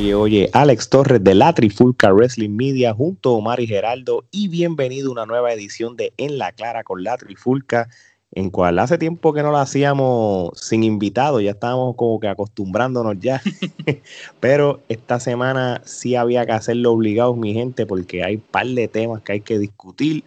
Oye, oye, Alex Torres de la Trifulca Wrestling Media junto a Omar y Geraldo y bienvenido a una nueva edición de En la Clara con la Trifulca, en cual hace tiempo que no lo hacíamos sin invitados, ya estábamos como que acostumbrándonos ya, pero esta semana sí había que hacerlo obligados, mi gente, porque hay un par de temas que hay que discutir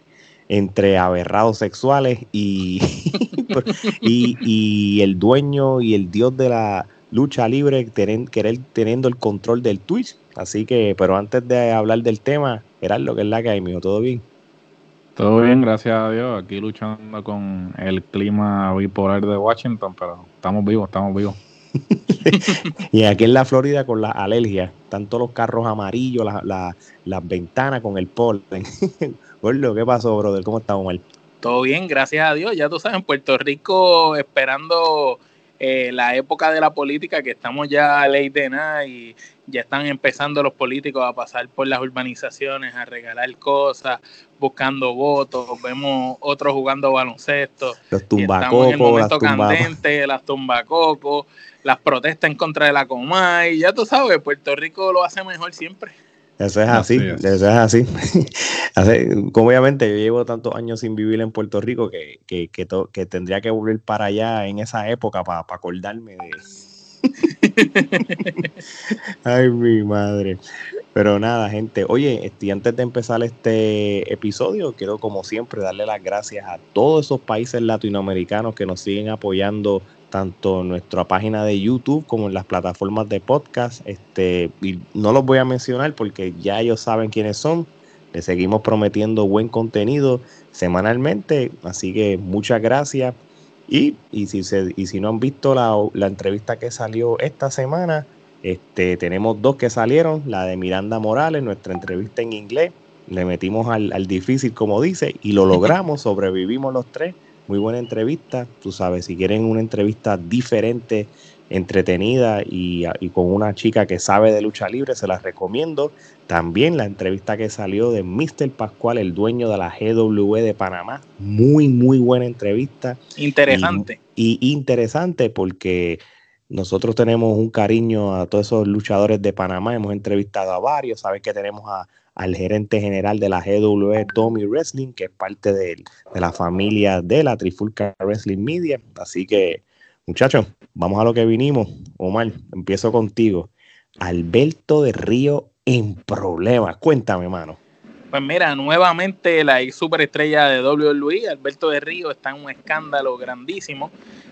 entre aberrados sexuales y, y, y el dueño y el dios de la lucha libre, querer, teniendo el control del Twitch. Así que, pero antes de hablar del tema, era lo que es la que hay, mío, ¿todo bien? Todo bien, gracias a Dios. Aquí luchando con el clima bipolar de Washington, pero estamos vivos, estamos vivos. y aquí en la Florida con las alergias, tanto los carros amarillos, las ventanas con el polen. ¿qué pasó, brother? ¿Cómo estamos, mal? Todo bien, gracias a Dios. Ya tú sabes, en Puerto Rico esperando eh, la época de la política, que estamos ya a ley de nada y ya están empezando los políticos a pasar por las urbanizaciones, a regalar cosas, buscando votos, vemos otros jugando baloncesto. Los tumbacocos. En el momento las candente, las tumbacocos, las protestas en contra de la Comay, ya tú sabes, Puerto Rico lo hace mejor siempre. Eso es así, eso es así. Como obviamente yo llevo tantos años sin vivir en Puerto Rico que, que, que, tendría que volver para allá en esa época para acordarme de... Ay, mi madre. Pero nada, gente. Oye, este, antes de empezar este episodio, quiero como siempre darle las gracias a todos esos países latinoamericanos que nos siguen apoyando tanto en nuestra página de YouTube como en las plataformas de podcast. Este, y no los voy a mencionar porque ya ellos saben quiénes son. Les seguimos prometiendo buen contenido semanalmente. Así que muchas gracias. Y, y, si, se, y si no han visto la, la, entrevista que salió esta semana, este, tenemos dos que salieron. La de Miranda Morales, nuestra entrevista en inglés. Le metimos al, al difícil, como dice, y lo logramos. Sobrevivimos los tres muy buena entrevista. Tú sabes, si quieren una entrevista diferente, entretenida y, con una chica que sabe de lucha libre, se las recomiendo. También la entrevista que salió de Mr. Pascual, el dueño de la GW de Panamá. Muy, muy buena entrevista. Interesante. y, y interesante porque nosotros tenemos un cariño a todos esos luchadores de Panamá. Hemos entrevistado a varios. Sabes que tenemos a al gerente general de la GW Tommy Wrestling, que es parte de, la familia de la Trifulca Wrestling Media. Así que, muchachos, vamos a lo que vinimos. Omar, empiezo contigo. Alberto de Río en problemas. Cuéntame, mano. Pues mira, nuevamente la superestrella de WWE, Alberto de Río, está en un escándalo grandísimo.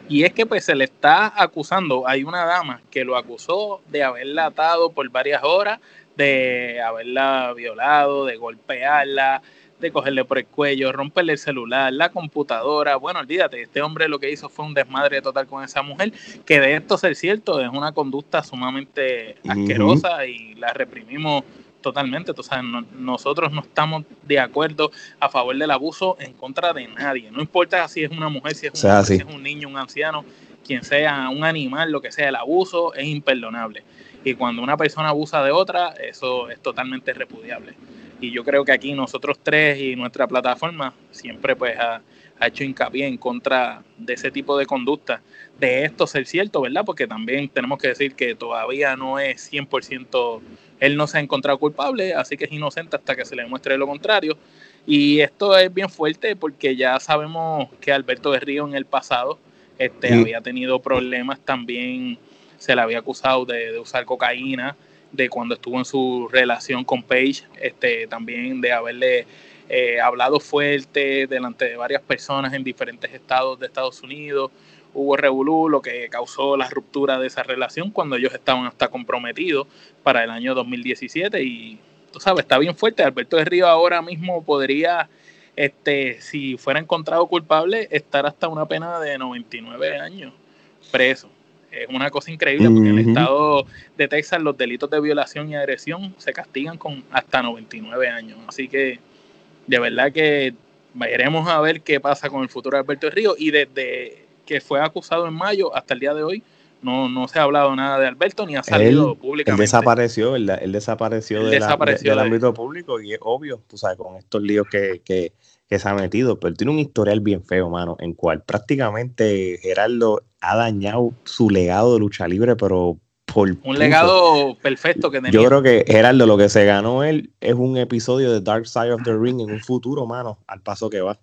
Y es que pues se le está acusando, hay una dama que lo acusó de haberla atado por varias horas, de haberla violado, de golpearla, de cogerle por el cuello, romperle el celular, la computadora. Bueno, olvídate, este hombre lo que hizo fue un desmadre total con esa mujer, que de esto ser cierto es una conducta sumamente asquerosa y la reprimimos totalmente. O sea, nosotros no estamos de acuerdo a favor del abuso en contra de nadie. No importa si es una mujer, si es un, si es un niño, un anciano, quien sea, un animal, lo que sea, el abuso es imperdonable. Y cuando una persona abusa de otra, eso es totalmente repudiable. Y yo creo que aquí nosotros tres y nuestra plataforma siempre pues ha, hecho hincapié en contra de ese tipo de conducta. De esto ser cierto, ¿verdad? Porque también tenemos que decir que todavía no es 100%, él no se ha encontrado culpable, así que es inocente hasta que se le demuestre lo contrario. Y esto es bien fuerte porque ya sabemos que Alberto de Río en el pasado este, había tenido problemas también se le había acusado de, usar cocaína, de cuando estuvo en su relación con Paige, este, también de haberle eh, hablado fuerte delante de varias personas en diferentes estados de Estados Unidos. Hubo revolú, lo que causó la ruptura de esa relación cuando ellos estaban hasta comprometidos para el año 2017 y tú sabes, está bien fuerte. Alberto de Río ahora mismo podría, este, si fuera encontrado culpable, estar hasta una pena de 99 años preso es una cosa increíble porque en el estado de Texas los delitos de violación y agresión se castigan con hasta 99 años. Así que de verdad que veremos a ver qué pasa con el futuro de Alberto Río y desde que fue acusado en mayo hasta el día de hoy no, no se ha hablado nada de Alberto ni ha salido públicamente. Él desapareció, él, desapareció, del ámbito público y es obvio, tú sabes, con estos líos que, que, que se ha metido, pero tiene un historial bien feo, mano, en cual prácticamente Gerardo ha dañado su legado de lucha libre, pero un legado perfecto que tenía. Yo creo que Gerardo, lo que se ganó él es un episodio de Dark Side of the Ring en un futuro, mano, al paso que va.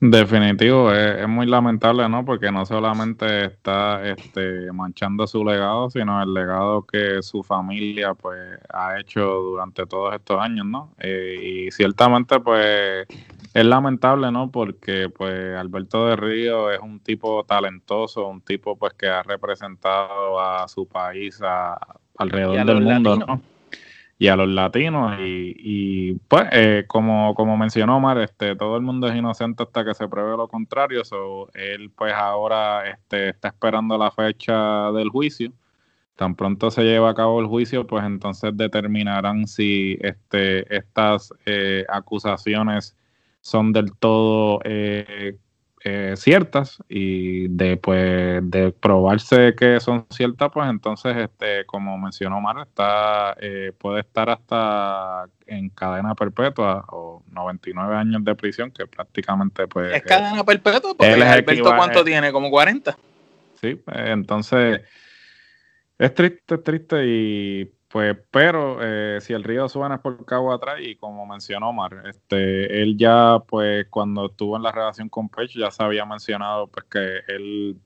Definitivo, es, muy lamentable, ¿no? Porque no solamente está este, manchando su legado, sino el legado que su familia pues ha hecho durante todos estos años, ¿no? Eh, y ciertamente pues es lamentable, ¿no? Porque pues Alberto de Río es un tipo talentoso, un tipo pues que ha representado a su país alrededor del mundo, ¿no? y a los latinos y, pues eh, como, como mencionó Omar, este, todo el mundo es inocente hasta que se pruebe lo contrario, so, él pues ahora este, está esperando la fecha del juicio, tan pronto se lleva a cabo el juicio, pues entonces determinarán si este, estas eh, acusaciones son del todo eh, eh, ciertas y de pues de probarse que son ciertas pues entonces este como mencionó Mar está eh, puede estar hasta en cadena perpetua o 99 años de prisión que prácticamente pues es cadena perpetua porque Alberto cuánto tiene como 40 sí pues, entonces es triste es triste y pues, pero eh, si el río suena es por cabo atrás y como mencionó Omar, este, él ya, pues, cuando estuvo en la relación con Pech, ya se había mencionado, pues, que él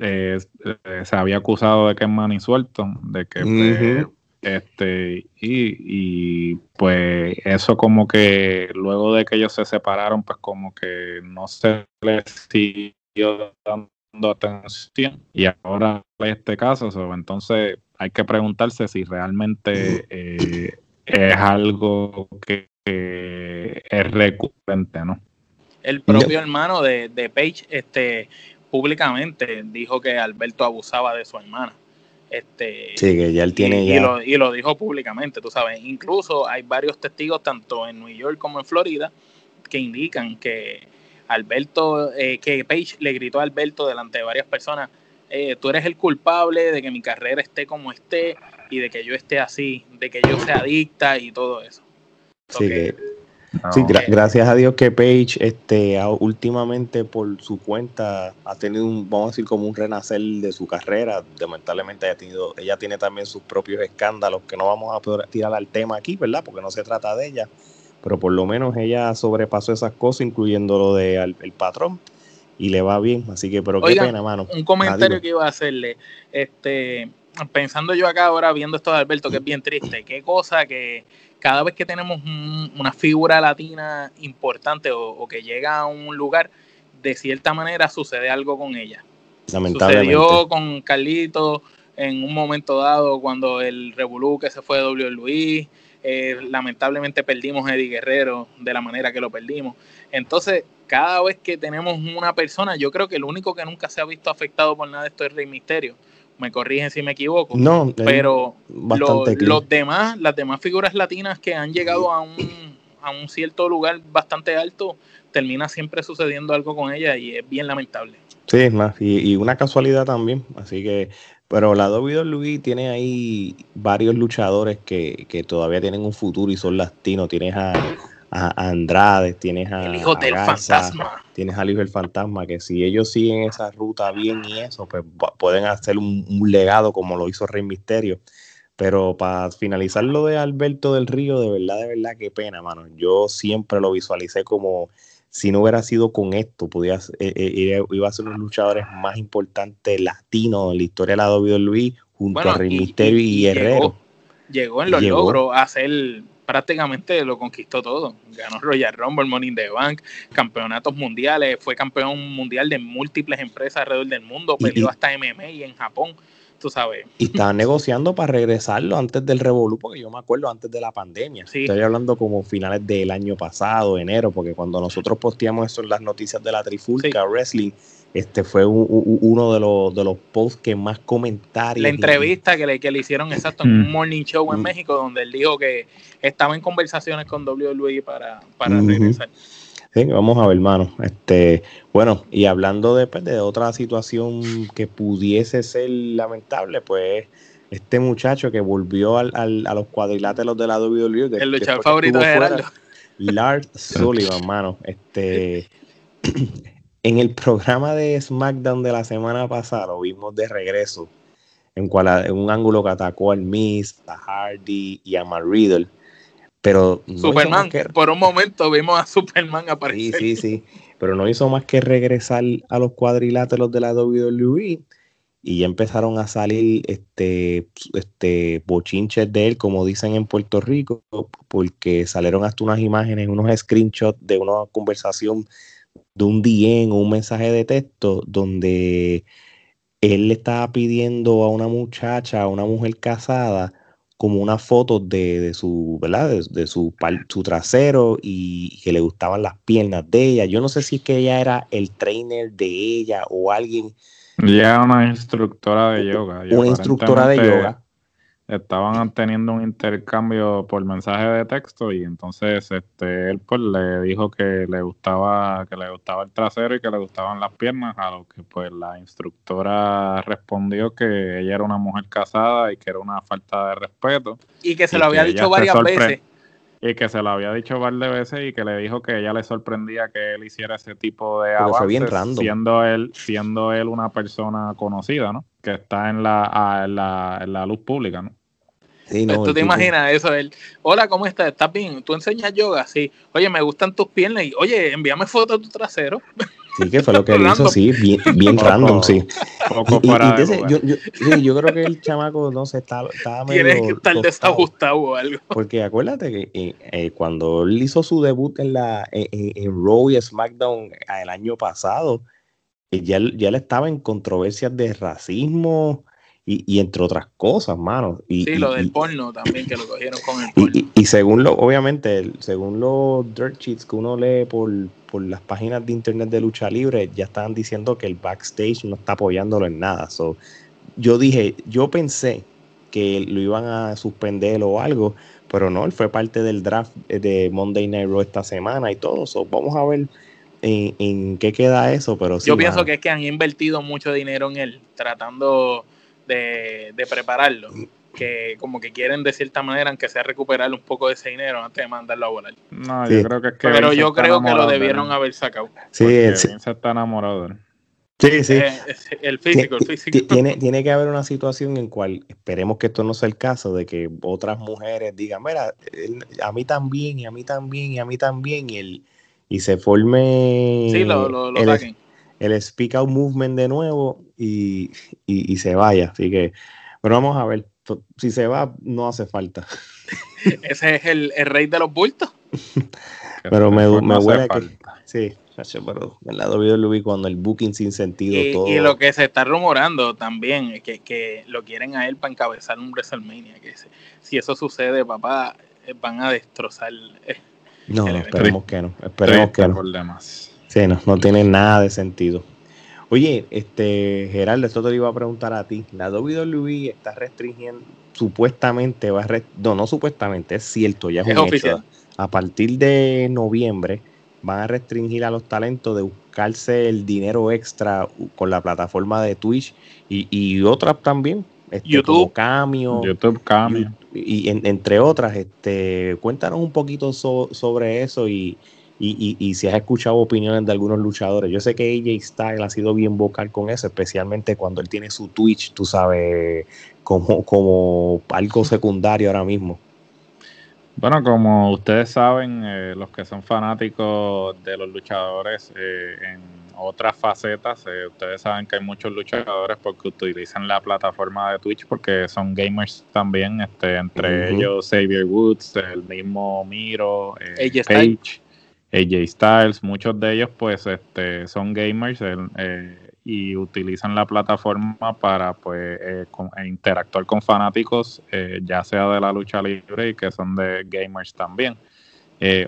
eh, eh, se había acusado de que es manisuelto, de que, pues, este, y, y, pues, eso como que luego de que ellos se separaron, pues, como que no se les siguió dando atención y ahora este caso, entonces hay que preguntarse si realmente eh, es algo que, es recurrente, ¿no? El propio hermano de, de Page este, públicamente dijo que Alberto abusaba de su hermana. Este, sí, que ya él tiene y, ya. Y lo, y lo, dijo públicamente, tú sabes. Incluso hay varios testigos, tanto en New York como en Florida, que indican que Alberto, eh, que Page le gritó a Alberto delante de varias personas eh, tú eres el culpable de que mi carrera esté como esté y de que yo esté así, de que yo sea adicta y todo eso. Sí, gracias a Dios que Paige este, últimamente por su cuenta ha tenido un, vamos a decir, como un renacer de su carrera. Lamentablemente ella, tenido, ella tiene también sus propios escándalos que no vamos a poder tirar al tema aquí, ¿verdad? Porque no se trata de ella. Pero por lo menos ella sobrepasó esas cosas, incluyendo lo del de el patrón y le va bien. Así que, pero qué pena, mano. Un comentario que iba a hacerle. Este, pensando yo acá ahora viendo esto de Alberto, que es bien triste, qué cosa que cada vez que tenemos una figura latina importante o, que llega a un lugar, de cierta manera sucede algo con ella. Lamentablemente. Sucedió con Carlito en un momento dado cuando el Revolú que se fue de W. Luis. Eh, lamentablemente perdimos a Eddie Guerrero de la manera que lo perdimos. Entonces, cada vez que tenemos una persona, yo creo que el único que nunca se ha visto afectado por nada de esto es Rey Misterio. Me corrigen si me equivoco. No, pero los demás, las demás figuras latinas que han llegado a un, a un cierto lugar bastante alto, termina siempre sucediendo algo con ella y es bien lamentable. Sí, es más, y, una casualidad también. Así que, pero la WWE tiene ahí varios luchadores que, que todavía tienen un futuro y son latinos. Tienes a a, Andrade, tienes a. El hijo del fantasma. Tienes al hijo del fantasma, que si ellos siguen esa ruta bien y eso, pues pueden hacer un, legado como lo hizo Rey Misterio. Pero para finalizar lo de Alberto del Río, de verdad, de verdad, qué pena, mano. Yo siempre lo visualicé como si no hubiera sido con esto, podía, eh, eh, iba a ser uno de los luchadores más importantes latinos en la historia de la WWE, junto a Rey Misterio y, Guerrero. Llegó, en los logros a ser prácticamente lo conquistó todo. Ganó Royal Rumble, Money in the Bank, campeonatos mundiales, fue campeón mundial de múltiples empresas alrededor del mundo, peleó hasta MMA y en Japón, tú sabes. Y estaba negociando para regresarlo antes del Revolu, porque yo me acuerdo antes de la pandemia. Estoy hablando como finales del año pasado, enero, porque cuando nosotros posteamos eso en las noticias de la Trifulca Wrestling, este fue uno de los, de los posts que más comentarios. La entrevista que le, que le hicieron exacto en un morning show en mm. México, donde él dijo que estaba en conversaciones con WWE para, para regresar. Sí, vamos a ver, hermano. Este, bueno, y hablando de, pues, de otra situación que pudiese ser lamentable, pues este muchacho que volvió al, al, a los cuadriláteros de la WWE. El luchador favorito de Gerardo. Lars Sullivan, hermano. Este, en el programa de SmackDown de la semana pasada lo vimos de regreso. en, cual, en un ángulo que atacó al Miss, a Hardy y a Matt Riddle. Pero Superman, por un momento vimos a Superman aparecer. Sí, sí, sí. Pero no hizo más que regresar a los cuadriláteros de la WWE y ya empezaron a salir este, este bochinches de él, como dicen en Puerto Rico, porque salieron hasta unas imágenes, unos screenshots de una conversación de un DM o un mensaje de texto donde él le estaba pidiendo a una muchacha, a una mujer casada, como una foto de, su, ¿verdad? De, su, su, trasero y que le gustaban las piernas de ella. Yo no sé si es que ella era el trainer de ella o alguien. Ya una instructora de yoga. Una instructora de yoga estaban teniendo un intercambio por mensaje de texto y entonces este él pues le dijo que le gustaba que le gustaba el trasero y que le gustaban las piernas a lo que pues la instructora respondió que ella era una mujer casada y que era una falta de respeto y que se lo había dicho varias veces. y que se lo había dicho varias veces y que le dijo que ella le sorprendía que él hiciera ese tipo de avances siendo él siendo él una persona conocida no que está en la, en la, en la luz pública no ¿Tú te imaginas eso? Él, hola, ¿cómo estás? ¿Estás bien? ¿Tú enseñas yoga? Sí. Oye, me gustan tus piernas. Y, oye, envíame fotos de tu trasero. Sí, que fue lo que él hizo, sí, bien, bien random, sí. yo, yo, creo que el chamaco, no sé, estaba, estaba Tienes que estar desajustado o algo. Porque acuérdate que eh, eh, cuando él hizo su debut en la en, en Raw y SmackDown el año pasado, eh, ya, ya él estaba en controversias de racismo, y, entre otras cosas, mano. Y, sí, lo del porno también, que lo cogieron con el porno. Y, según lo, obviamente, según los dirt sheets que uno lee por, las páginas de internet de lucha libre, ya estaban diciendo que el backstage no está apoyándolo en nada. So, yo dije, yo pensé que lo iban a suspender o algo, pero no, él fue parte del draft de Monday Night Raw esta semana y todo. So, vamos a ver en, en qué queda eso, pero Yo pienso que es que han invertido mucho dinero en él, tratando de, prepararlo, que como que quieren de cierta manera, aunque sea recuperar un poco de ese dinero antes de mandarlo a volar. No, yo creo que es que Pero yo creo que lo debieron haber sacado. Sí, se está enamorado Sí, sí. Eh, el físico, el físico. Tiene, tiene que haber una situación en cual esperemos que esto no sea el caso de que otras mujeres digan, mira, a mí también, y a mí también, y a mí también, y, el, y se forme sí, lo, lo, lo el, el Speak Out Movement de nuevo y, se vaya. Así que, pero vamos a ver, si se va, no hace falta. Ese es el, rey de los bultos. pero me, me huele que. Sí, pero en la WWE cuando el booking sin sentido y, todo. Y lo que se está rumorando también, que, que lo quieren a él para encabezar un WrestleMania. Que si eso sucede, papá, eh, van a destrozar. Eh, no, esperemos que no. Esperemos que no. Sí, no, no tiene nada de sentido. Oye, este, Gerardo, esto te lo iba a preguntar a ti. La WWE está restringiendo, supuestamente va a no, no supuestamente, es cierto, ya es, un oficial. A partir de noviembre van a restringir a los talentos de buscarse el dinero extra con la plataforma de Twitch y, otras también. Este, YouTube. Cameo. YouTube Cameo. Y, entre otras, este, cuéntanos un poquito sobre eso y, y, y, si has escuchado opiniones de algunos luchadores. Yo sé que AJ Styles ha sido bien vocal con eso, especialmente cuando él tiene su Twitch, tú sabes, como, como algo secundario ahora mismo. Bueno, como ustedes saben, eh, los que son fanáticos de los luchadores eh, en otras facetas, eh, ustedes saben que hay muchos luchadores porque utilizan la plataforma de Twitch porque son gamers también, este, entre ellos Xavier Woods, el mismo Miro, Page. AJ Styles, muchos de ellos pues este, son gamers eh, y utilizan la plataforma para pues eh, e interactuar con fanáticos, eh, ya sea de la lucha libre y que son de gamers también.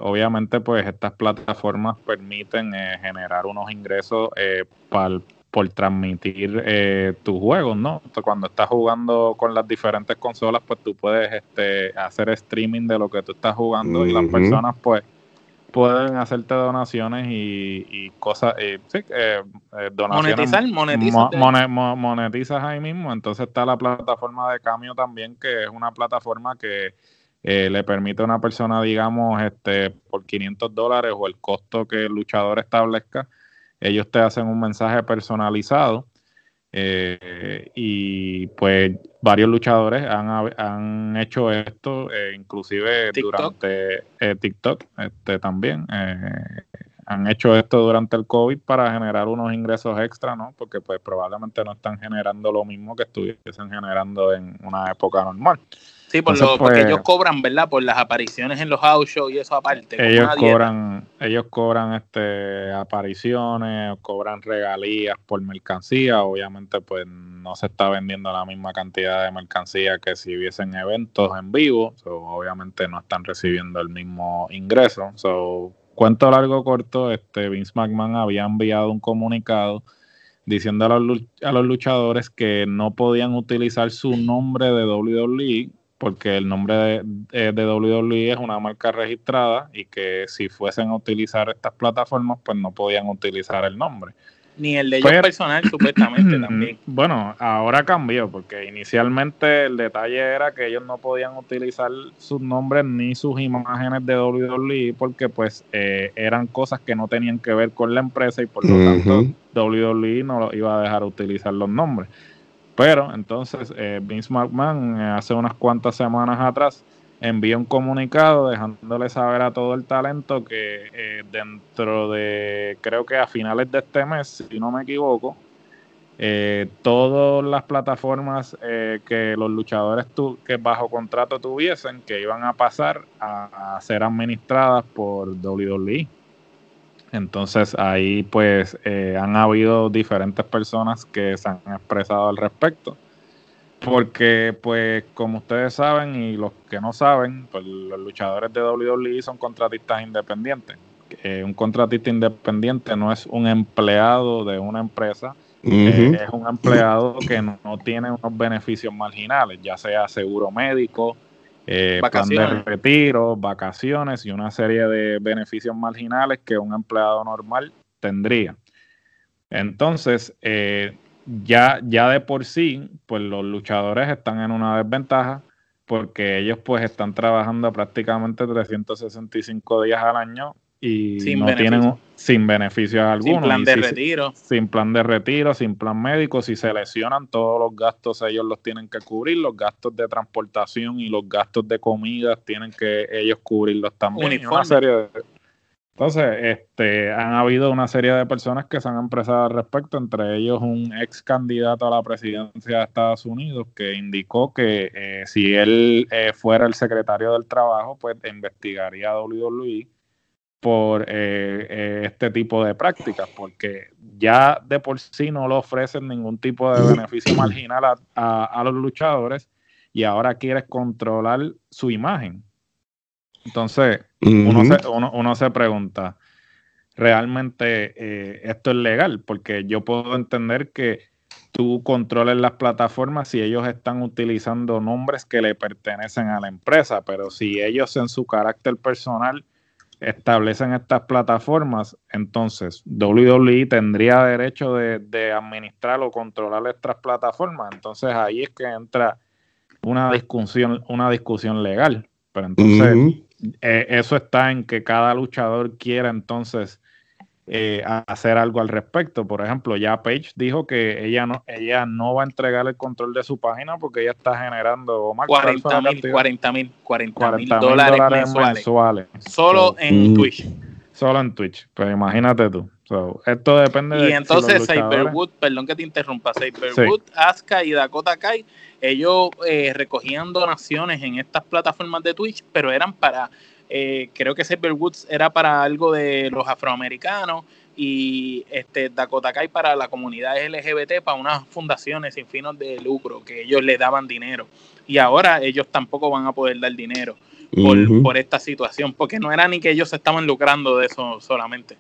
Obviamente pues estas plataformas permiten generar unos ingresos por transmitir tus juegos, ¿no? Cuando estás jugando con las diferentes consolas, pues tú puedes este, hacer streaming de lo que tú estás jugando y las personas pues pueden hacerte donaciones y, cosas, eh, sí, eh, eh, donaciones. Monetizar, monetizas ahí mismo. Entonces está la plataforma de Camio también, que es una plataforma que le permite a una persona, digamos, este por 500 dólares o el costo que el luchador establezca, ellos te hacen un mensaje personalizado Eh, y pues varios luchadores han, han hecho esto, eh, inclusive durante eh, TikTok este, también. han hecho esto durante el COVID para generar unos ingresos extra, ¿no? Porque pues probablemente no están generando lo mismo que estuviesen generando en una época normal. Sí, por lo, porque pues, ellos cobran, ¿verdad? Por las apariciones en los house shows y eso aparte. Ellos cobran, ellos cobran este apariciones, cobran regalías por mercancía. Obviamente, pues no se está vendiendo la misma cantidad de mercancía que si hubiesen eventos en vivo. obviamente no están recibiendo el mismo ingreso. So, cuento largo corto, este Vince McMahon había enviado un comunicado diciendo a los, a los luchadores que no podían utilizar su nombre de WWE porque el nombre de, de, WWE es una marca registrada y que si fuesen a utilizar estas plataformas, pues no podían utilizar el nombre. Ni el de ellos personal, supuestamente también. Bueno, ahora cambió, porque inicialmente el detalle era que ellos no podían utilizar sus nombres ni sus imágenes de WWE, porque pues eh, eran cosas que no tenían que ver con la empresa y por lo tanto WWE no iba a dejar utilizar los nombres. Pero entonces eh, Vince McMahon eh, hace unas cuantas semanas atrás envió un comunicado dejándole saber a todo el talento que eh, dentro de, creo que a finales de este mes, si no me equivoco, todas las plataformas que los luchadores tu, que bajo contrato tuviesen, que iban a pasar a ser administradas por WWE. Entonces ahí pues eh, han habido diferentes personas que se han expresado al respecto. Porque pues como ustedes saben y los que no saben, pues los luchadores de WWE son contratistas independientes. Eh, un contratista independiente no es un empleado de una empresa, eh, es un empleado que no, tiene unos beneficios marginales, ya sea seguro médico, eh, plan de retiro, vacaciones y una serie de beneficios marginales que un empleado normal tendría. Entonces, eh, ya, ya de por sí, pues los luchadores están en una desventaja porque ellos pues están trabajando prácticamente 365 días al año y sin no tienen sin beneficios algunos. Sin plan de retiro. Sin plan de retiro, sin plan médico. Si se lesionan, todos los gastos ellos los tienen que cubrir. Los gastos de transportación y los gastos de comida tienen que ellos cubrirlos también. Una serie Entonces, este, han habido una serie de personas que se han expresado al respecto, entre ellos un ex candidato a la presidencia de Estados Unidos que indicó que eh, si él eh, fuera el secretario del trabajo, pues investigaría a WWE por eh, eh, este tipo de prácticas, porque ya de por sí no le ofrecen ningún tipo de beneficio marginal a, los luchadores y ahora quieres controlar su imagen. Entonces, uno, se, uno, se pregunta, ¿realmente eh, esto es legal? Porque yo puedo entender que tú controles las plataformas si ellos están utilizando nombres que le pertenecen a la empresa, pero si ellos en su carácter personal establecen estas plataformas, entonces WWE tendría derecho de, administrar o controlar estas plataformas. Entonces ahí es que entra una discusión, una discusión legal. Pero entonces eh, eso está en que cada luchador quiera entonces eh, hacer algo al respecto. Por ejemplo, ya Paige dijo que ella no, ella no va a entregar el control de su página porque ella está generando más 40 mil, 40 mil, 40 mil dólares, mensuales. Solo en Twitch. Solo en Twitch, pues imagínate tú. esto depende y de. Y entonces, Cyberwood, perdón que te interrumpa, Cyberwood, Asuka y Dakota Kai, ellos eh, recogían donaciones en estas plataformas de Twitch, pero eran para eh, creo que Saber Woods era para algo de los afroamericanos y este Dakota Kai para la comunidad LGBT, para unas fundaciones sin fines de lucro, que ellos le daban dinero. Y ahora ellos tampoco van a poder dar dinero por, esta situación, porque no era ni que ellos estaban lucrando de eso solamente.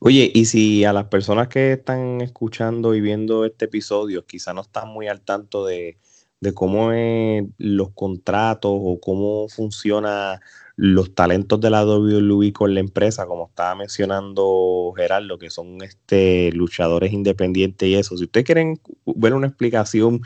Oye, y si a las personas que están escuchando y viendo este episodio quizá no están muy al tanto de, de cómo es los contratos o cómo funciona los talentos de la WWE con la empresa, como estaba mencionando Gerardo, que son este, luchadores independientes y eso. Si ustedes quieren ver una explicación,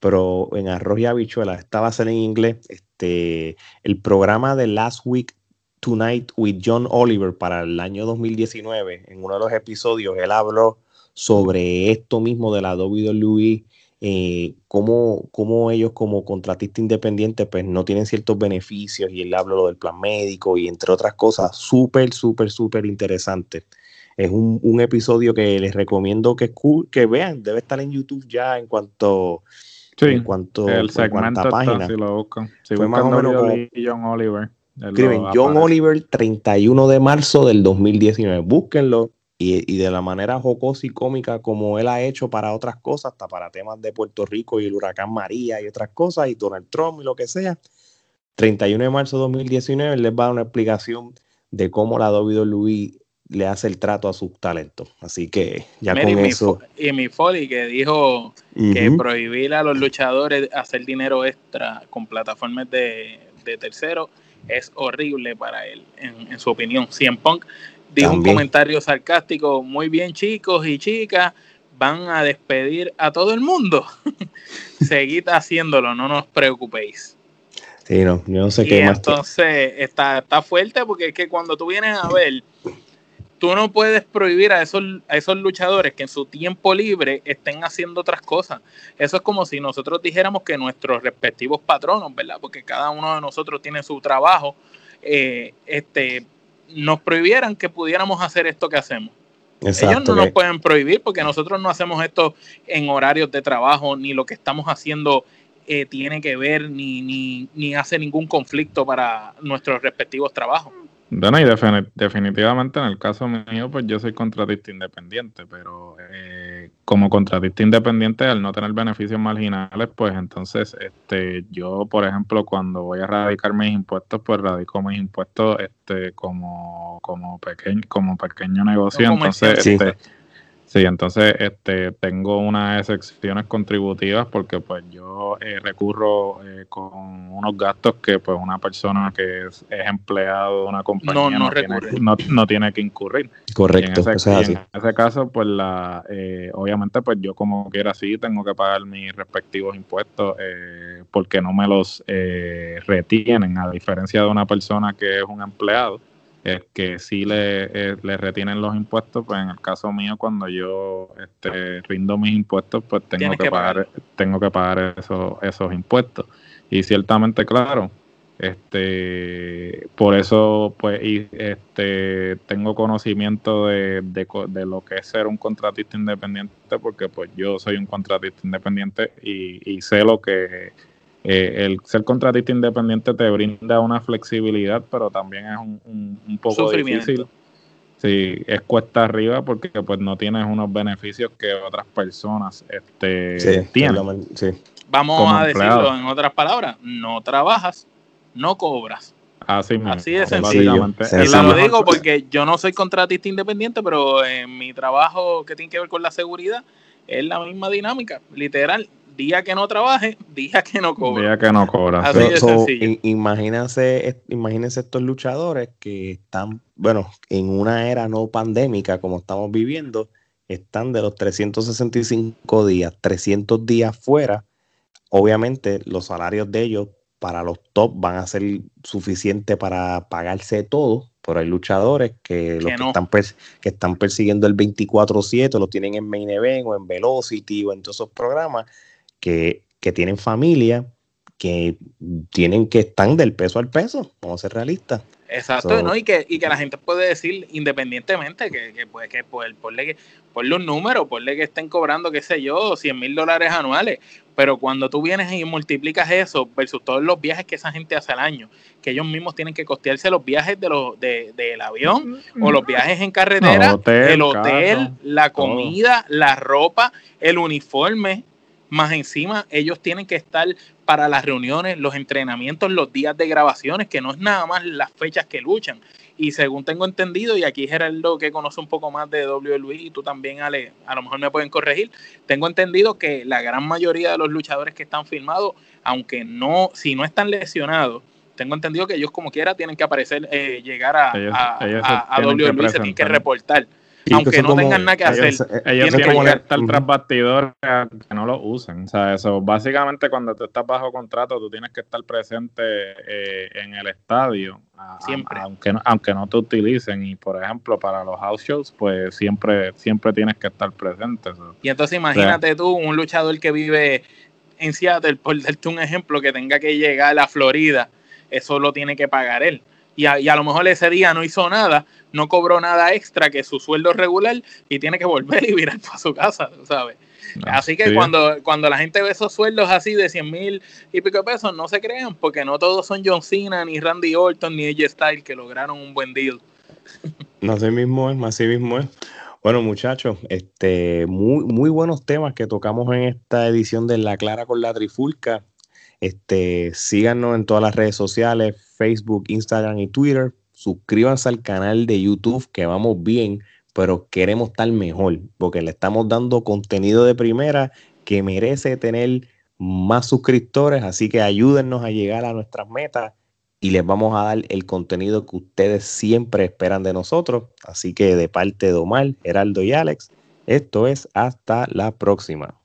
pero en arroz y habichuelas, esta va a ser en inglés, este, el programa de Last Week Tonight with John Oliver para el año 2019, en uno de los episodios, él habló sobre esto mismo de la WWE, eh, cómo, cómo, ellos como contratista independiente pues no tienen ciertos beneficios y él habla lo del plan médico y entre otras cosas, súper, súper, súper interesante. Es un, un, episodio que les recomiendo que, que vean, debe estar en YouTube ya en cuanto... en cuanto el segmento está, página. si lo buscan. Si Fue más o menos como, John Oliver. Escriben John Oliver 31 de marzo del 2019. Búsquenlo y, de la manera jocosa y cómica como él ha hecho para otras cosas, hasta para temas de Puerto Rico y el huracán María y otras cosas, y Donald Trump y lo que sea. 31 de marzo de 2019 les va a dar una explicación de cómo la WWE le hace el trato a sus talentos. Así que ya con eso. y mi Foley que dijo que prohibir a los luchadores hacer dinero extra con plataformas de, de terceros es horrible para él, en, en su opinión. Cien Punk dijo un comentario sarcástico, muy bien chicos y chicas, van a despedir a todo el mundo. Seguid haciéndolo, no nos preocupéis. Sí, no, yo no sé qué más. Entonces está, está fuerte porque es que cuando tú vienes a ver, tú no puedes prohibir a esos, a esos luchadores que en su tiempo libre estén haciendo otras cosas. Eso es como si nosotros dijéramos que nuestros respectivos patronos, ¿verdad? Porque cada uno de nosotros tiene su trabajo. Eh, este, nos prohibieran que pudiéramos hacer esto que hacemos. Ellos no nos pueden prohibir porque nosotros no hacemos esto en horarios de trabajo, ni lo que estamos haciendo eh, tiene que ver, ni, ni, ni hace ningún conflicto para nuestros respectivos trabajos. Bueno, y definitivamente en el caso mío, pues yo soy contratista independiente, pero eh, como contratista independiente, al no tener beneficios marginales, pues entonces este yo, por ejemplo, cuando voy a radicar mis impuestos, pues radico mis impuestos este como como pequeño como pequeño negocio, entonces este, Sí, entonces este, tengo unas excepciones contributivas porque pues yo eh, recurro eh, con unos gastos que pues una persona que es, empleado de una compañía no, no, tiene, que incurrir. Correcto. En ese, caso pues la eh, obviamente pues yo como quiera sí tengo que pagar mis respectivos impuestos porque no me los retienen a diferencia de una persona que es un empleado es que si le, eh, le, retienen los impuestos, pues en el caso mío, cuando yo este, rindo mis impuestos, pues tengo que, pagar, tengo que pagar esos, esos impuestos. Y ciertamente, claro, este por eso pues y, este tengo conocimiento de, de, de, lo que es ser un contratista independiente porque pues yo soy un contratista independiente y, y sé lo que eh, el ser contratista independiente te brinda una flexibilidad, pero también es un, poco difícil. Sí, es cuesta arriba porque pues no tienes unos beneficios que otras personas este, tienen. Vamos a decirlo en otras palabras, no trabajas, no cobras. Así, Así de sencillo. lo digo porque yo no soy contratista independiente, pero en mi trabajo que tiene que ver con la seguridad es la misma dinámica, literal día que no trabaje, día que no cobre. Día que no cobra. Así de imagínense, imagínense estos luchadores que están, bueno, en una era no pandémica como estamos viviendo, están de los 365 días, 300 días fuera. Obviamente los salarios de ellos para los top van a ser suficientes para pagarse todo, pero hay luchadores que, los que, están, que están persiguiendo el 24/7, lo tienen en Main Event o en Velocity o en todos esos programas que, tienen familia, que tienen que estar del peso al peso, vamos a ser realistas. Exacto, ¿no? Y que, y que la gente puede decir independientemente que, que, pues, que por, ponle, que ponle un número, ponle que estén cobrando, qué sé yo, 100 mil dólares anuales, pero cuando tú vienes y multiplicas eso versus todos los viajes que esa gente hace al año, que ellos mismos tienen que costearse los viajes de los, de, del avión o los viajes en carretera, el hotel, la comida, la ropa, el uniforme, más encima ellos tienen que estar para las reuniones, los entrenamientos, los días de grabaciones, que no es nada más las fechas que luchan. Y según tengo entendido, y aquí Gerardo que conoce un poco más de WWE y tú también Ale, a lo mejor me pueden corregir, tengo entendido que la gran mayoría de los luchadores que están filmados, aunque no, si no están lesionados, tengo entendido que ellos como quiera tienen que aparecer, eh, llegar a, a, WWE, se tienen que reportar. Aunque no tengan nada que hacer. Ellos, tienen que estar tras bastidores que no lo usen. O sea, eso, básicamente cuando tú estás bajo contrato, tú tienes que estar presente eh, en el estadio. siempre. aunque, no, aunque no te utilicen. Y por ejemplo, para los house shows, pues siempre, siempre tienes que estar presente. Y entonces imagínate tú, un luchador que vive en Seattle, por darte un ejemplo, que tenga que llegar a la Florida, eso lo tiene que pagar él y a, lo mejor ese día no hizo nada, no cobró nada extra que su sueldo regular y tiene que volver y virar para su casa, ¿sabes? Ah, así que cuando, cuando la gente ve esos sueldos así de 100 mil y pico de pesos, no se crean, porque no todos son John Cena, ni Randy Orton, ni AJ Styles que lograron un buen deal. No, así mismo es, así mismo es. Bueno, muchachos, este, muy, muy buenos temas que tocamos en esta edición de La Clara con la Trifulca. Este, síganos en todas las redes sociales, Facebook, Instagram y Twitter. Suscríbanse al canal de YouTube, que vamos bien, pero queremos estar mejor, porque le estamos dando contenido de primera que merece tener más suscriptores, así que ayúdennos a llegar a nuestras metas y les vamos a dar el contenido que ustedes siempre esperan de nosotros. Así que de parte de Omar, Geraldo y Alex, esto es hasta la próxima.